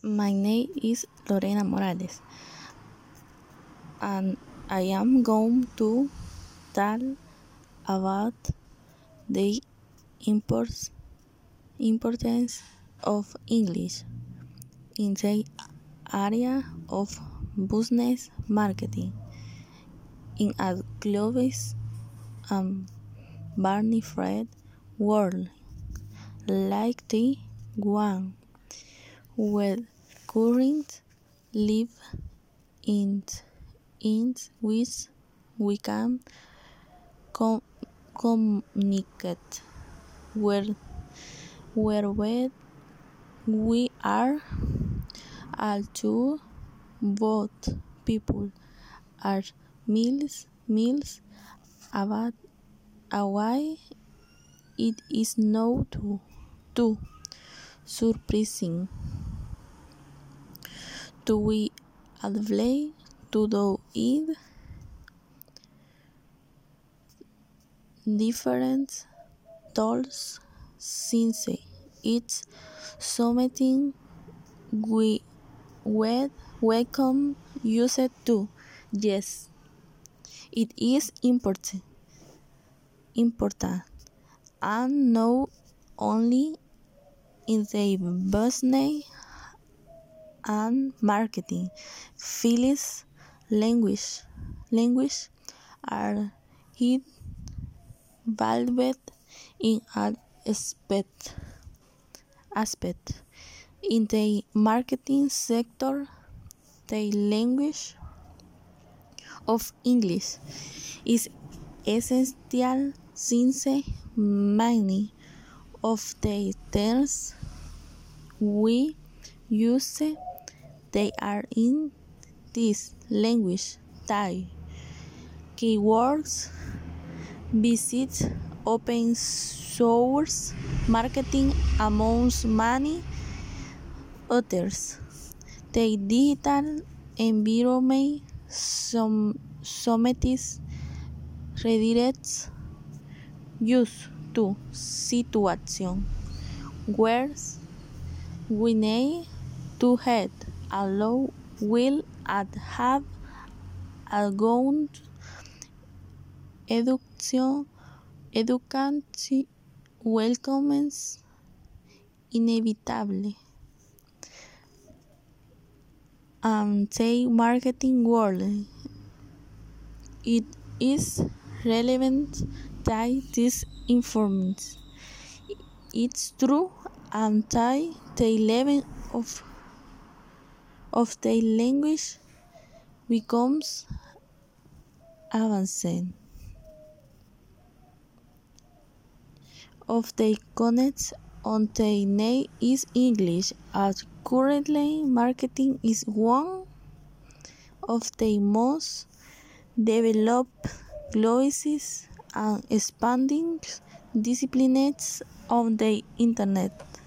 My name is Lorena Morales, and I am going to tell about the importance of English in the area of business marketing. In a global and magnified world like the one we currently live in, which we can com communicate where, where we are all to both people are miles miles about away. It is now too, too surprising to we able to do it? Different tools since it's something we would welcome use it to yes it is important important. And not only in the business and marketing. Fields language. Language are it valued in all aspect aspect. In the marketing sector the language of English is essential since many of the terms we use they are in this language type keywords visit open source marketing amongst many others. The digital environment some sometimes redirects use to situation. Where we need to head allow will and have a good education education welcomes inevitable. And the marketing world it is relevant that this informs it's true and that the level of of the language becomes advanced of the connect on the net is English as currently marketing is one of the most developed global and expanding disciplines on the internet.